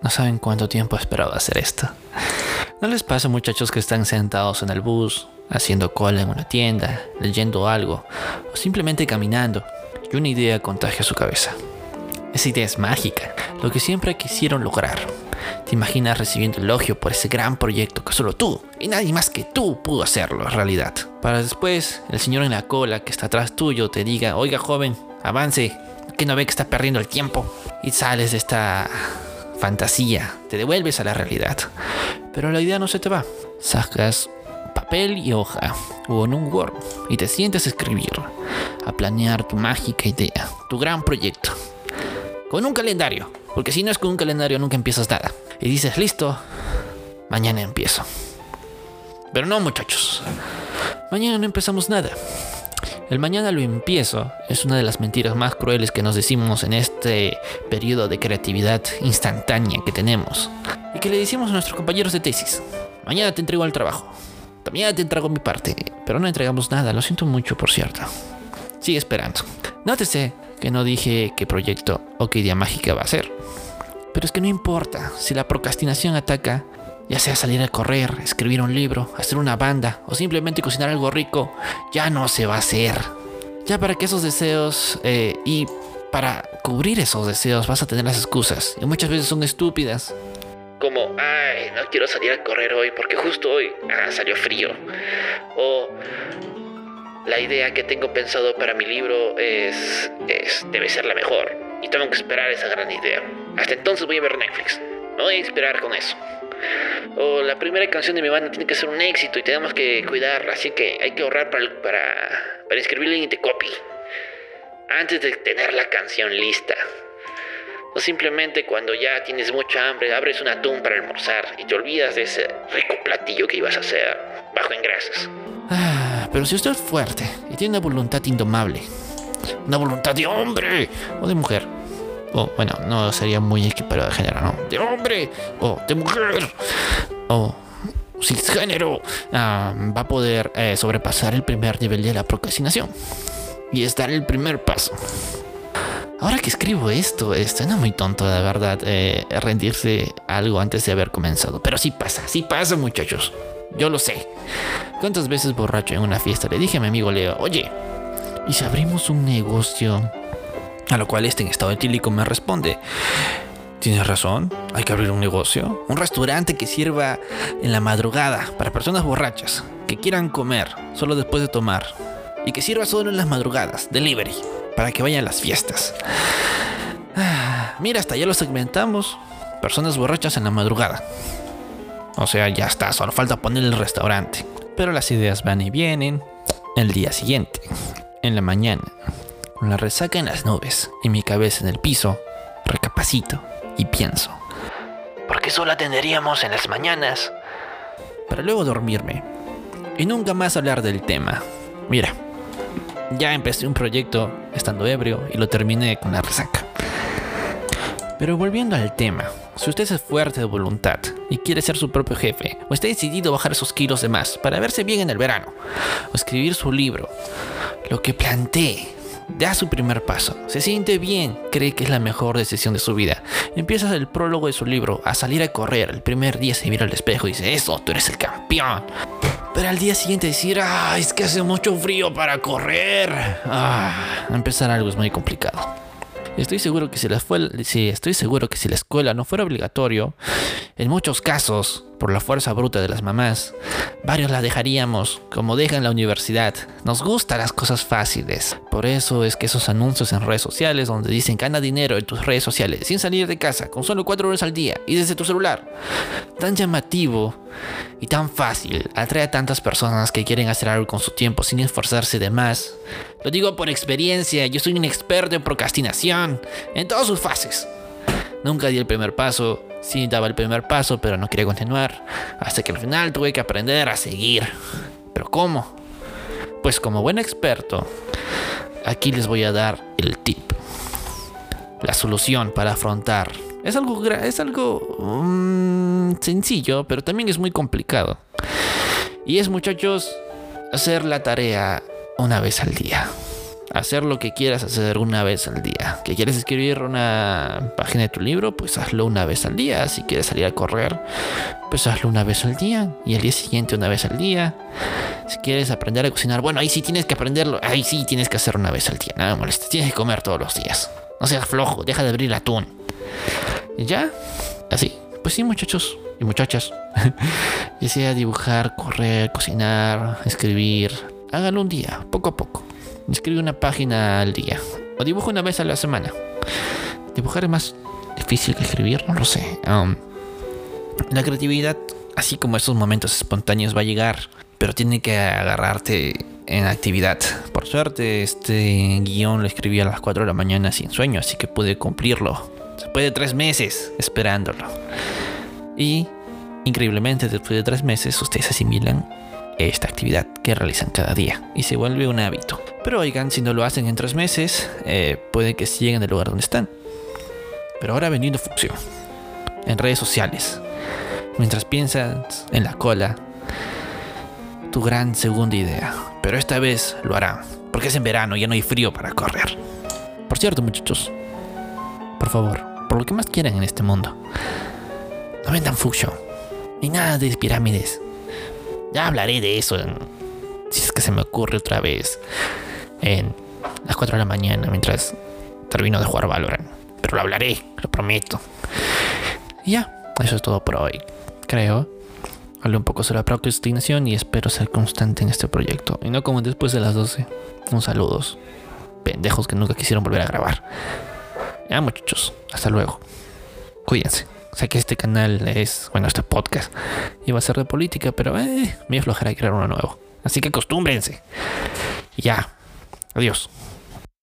No saben cuánto tiempo he esperado hacer esto. ¿No les pasa muchachos que están sentados en el bus, haciendo cola en una tienda, leyendo algo, o simplemente caminando, y una idea contagia su cabeza? Esa idea es mágica, lo que siempre quisieron lograr. Te imaginas recibiendo elogio por ese gran proyecto que solo tú y nadie más que tú pudo hacerlo en realidad. Para después, el señor en la cola que está atrás tuyo te diga, oiga joven, avance, que no ve que está perdiendo el tiempo. Y sales de esta fantasía, te devuelves a la realidad. Pero la idea no se te va. Sacas papel y hoja o en un Word y te sientes a escribir, a planear tu mágica idea, tu gran proyecto. Con un calendario, porque si no es con un calendario nunca empiezas nada. Y dices, listo, mañana empiezo. Pero no muchachos, mañana no empezamos nada. El mañana lo empiezo es una de las mentiras más crueles que nos decimos en este periodo de creatividad instantánea que tenemos. Y que le decimos a nuestros compañeros de tesis. Mañana te entrego el trabajo. Mañana te entrego mi parte. Pero no entregamos nada, lo siento mucho por cierto. Sigue esperando. Nótese que no dije qué proyecto o qué idea mágica va a ser. Pero es que no importa si la procrastinación ataca ya sea salir a correr, escribir un libro, hacer una banda o simplemente cocinar algo rico, ya no se va a hacer. Ya para que esos deseos eh, y para cubrir esos deseos vas a tener las excusas y muchas veces son estúpidas. Como, ay, no quiero salir a correr hoy porque justo hoy ah, salió frío. O la idea que tengo pensado para mi libro es, es, debe ser la mejor y tengo que esperar esa gran idea. Hasta entonces voy a ver Netflix. No voy a esperar con eso o la primera canción de mi banda tiene que ser un éxito y tenemos que cuidarla, así que hay que ahorrar para, para, para escribirle en te copy antes de tener la canción lista. O simplemente cuando ya tienes mucha hambre, abres un atún para almorzar y te olvidas de ese rico platillo que ibas a hacer bajo en grasas. Ah, pero si usted es fuerte y tiene una voluntad indomable, una voluntad de hombre o de mujer, o bueno, no sería muy equiparado de género, ¿no? De hombre o de mujer o cisgénero, ah, va a poder eh, sobrepasar el primer nivel de la procrastinación y es dar el primer paso. Ahora que escribo esto, no muy tonto, la verdad, eh, rendirse algo antes de haber comenzado. Pero sí pasa, sí pasa, muchachos. Yo lo sé. ¿Cuántas veces borracho en una fiesta le dije a mi amigo Leo, oye, ¿y si abrimos un negocio a lo cual este en estado etílico me responde, Tienes razón, hay que abrir un negocio, un restaurante que sirva en la madrugada para personas borrachas que quieran comer solo después de tomar y que sirva solo en las madrugadas, delivery, para que vayan a las fiestas. Mira, hasta ya lo segmentamos, personas borrachas en la madrugada. O sea, ya está, solo falta poner el restaurante. Pero las ideas van y vienen el día siguiente, en la mañana con la resaca en las nubes y mi cabeza en el piso, recapacito y pienso. ¿Por qué solo atenderíamos en las mañanas? Para luego dormirme y nunca más hablar del tema. Mira, ya empecé un proyecto estando ebrio y lo terminé con la resaca. Pero volviendo al tema, si usted es fuerte de voluntad y quiere ser su propio jefe, o está decidido a bajar esos kilos de más para verse bien en el verano, o escribir su libro, lo que plantee da su primer paso, se siente bien, cree que es la mejor decisión de su vida. Empieza el prólogo de su libro a salir a correr. El primer día se mira al espejo y dice, eso, tú eres el campeón. Pero al día siguiente decir, ah, es que hace mucho frío para correr. Ah, empezar algo es muy complicado. Estoy seguro que si la, sí, estoy seguro que si la escuela no fuera obligatorio, en muchos casos, por la fuerza bruta de las mamás, varios la dejaríamos, como dejan la universidad. Nos gustan las cosas fáciles. Por eso es que esos anuncios en redes sociales donde dicen gana dinero en tus redes sociales sin salir de casa, con solo 4 horas al día y desde tu celular, tan llamativo y tan fácil, atrae a tantas personas que quieren hacer algo con su tiempo sin esforzarse de más. Lo digo por experiencia, yo soy un experto en procrastinación, en todas sus fases. Nunca di el primer paso, sí daba el primer paso, pero no quería continuar. Hasta que al final tuve que aprender a seguir. ¿Pero cómo? Pues como buen experto, aquí les voy a dar el tip. La solución para afrontar. Es algo, es algo mm, sencillo, pero también es muy complicado. Y es, muchachos, hacer la tarea una vez al día. Hacer lo que quieras hacer una vez al día. ¿Que quieres escribir una página de tu libro? Pues hazlo una vez al día. Si quieres salir a correr, pues hazlo una vez al día. Y el día siguiente una vez al día. Si quieres aprender a cocinar, bueno, ahí sí tienes que aprenderlo. Ahí sí tienes que hacerlo una vez al día. Nada molesta. Tienes que comer todos los días. No seas flojo, deja de abrir atún. Y ya, así. Pues sí, muchachos y muchachas. ya sea dibujar, correr, cocinar, escribir. Hágalo un día, poco a poco. Escribe una página al día. O dibuja una vez a la semana. Dibujar es más difícil que escribir, no lo sé. Um, la creatividad, así como esos momentos espontáneos, va a llegar. Pero tiene que agarrarte en actividad. Por suerte, este guion lo escribí a las 4 de la mañana sin sueño, así que pude cumplirlo. Después de tres meses esperándolo. Y increíblemente, después de tres meses, ustedes asimilan esta actividad que realizan cada día y se vuelve un hábito. Pero oigan, si no lo hacen en tres meses, eh, puede que sigan del lugar donde están. Pero ahora vendiendo función en redes sociales. Mientras piensas en la cola, tu gran segunda idea. Pero esta vez lo hará, porque es en verano, y ya no hay frío para correr. Por cierto, muchachos, por favor, por lo que más quieran en este mundo, no vendan fusion, ni nada de pirámides ya hablaré de eso si es que se me ocurre otra vez en las 4 de la mañana mientras termino de jugar Valorant. Pero lo hablaré, lo prometo. Y ya, eso es todo por hoy. Creo. Hablé un poco sobre la procrastinación y espero ser constante en este proyecto. Y no como después de las 12. Un saludos. Pendejos que nunca quisieron volver a grabar. Ya muchachos, hasta luego. Cuídense. Sé que este canal es, bueno, este podcast iba a ser de política, pero eh, me aflojará crear uno nuevo. Así que acostúmbrense. Ya. Adiós.